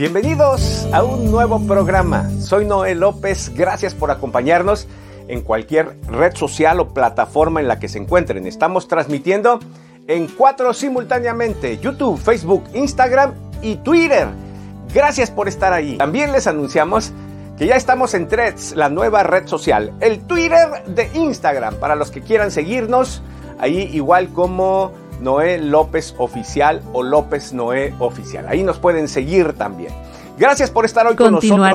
Bienvenidos a un nuevo programa. Soy Noé López. Gracias por acompañarnos en cualquier red social o plataforma en la que se encuentren. Estamos transmitiendo en cuatro simultáneamente, YouTube, Facebook, Instagram y Twitter. Gracias por estar ahí. También les anunciamos que ya estamos en Threads, la nueva red social, el Twitter de Instagram, para los que quieran seguirnos, ahí igual como Noé López Oficial o López Noé Oficial. Ahí nos pueden seguir también. Gracias por estar hoy con nosotros.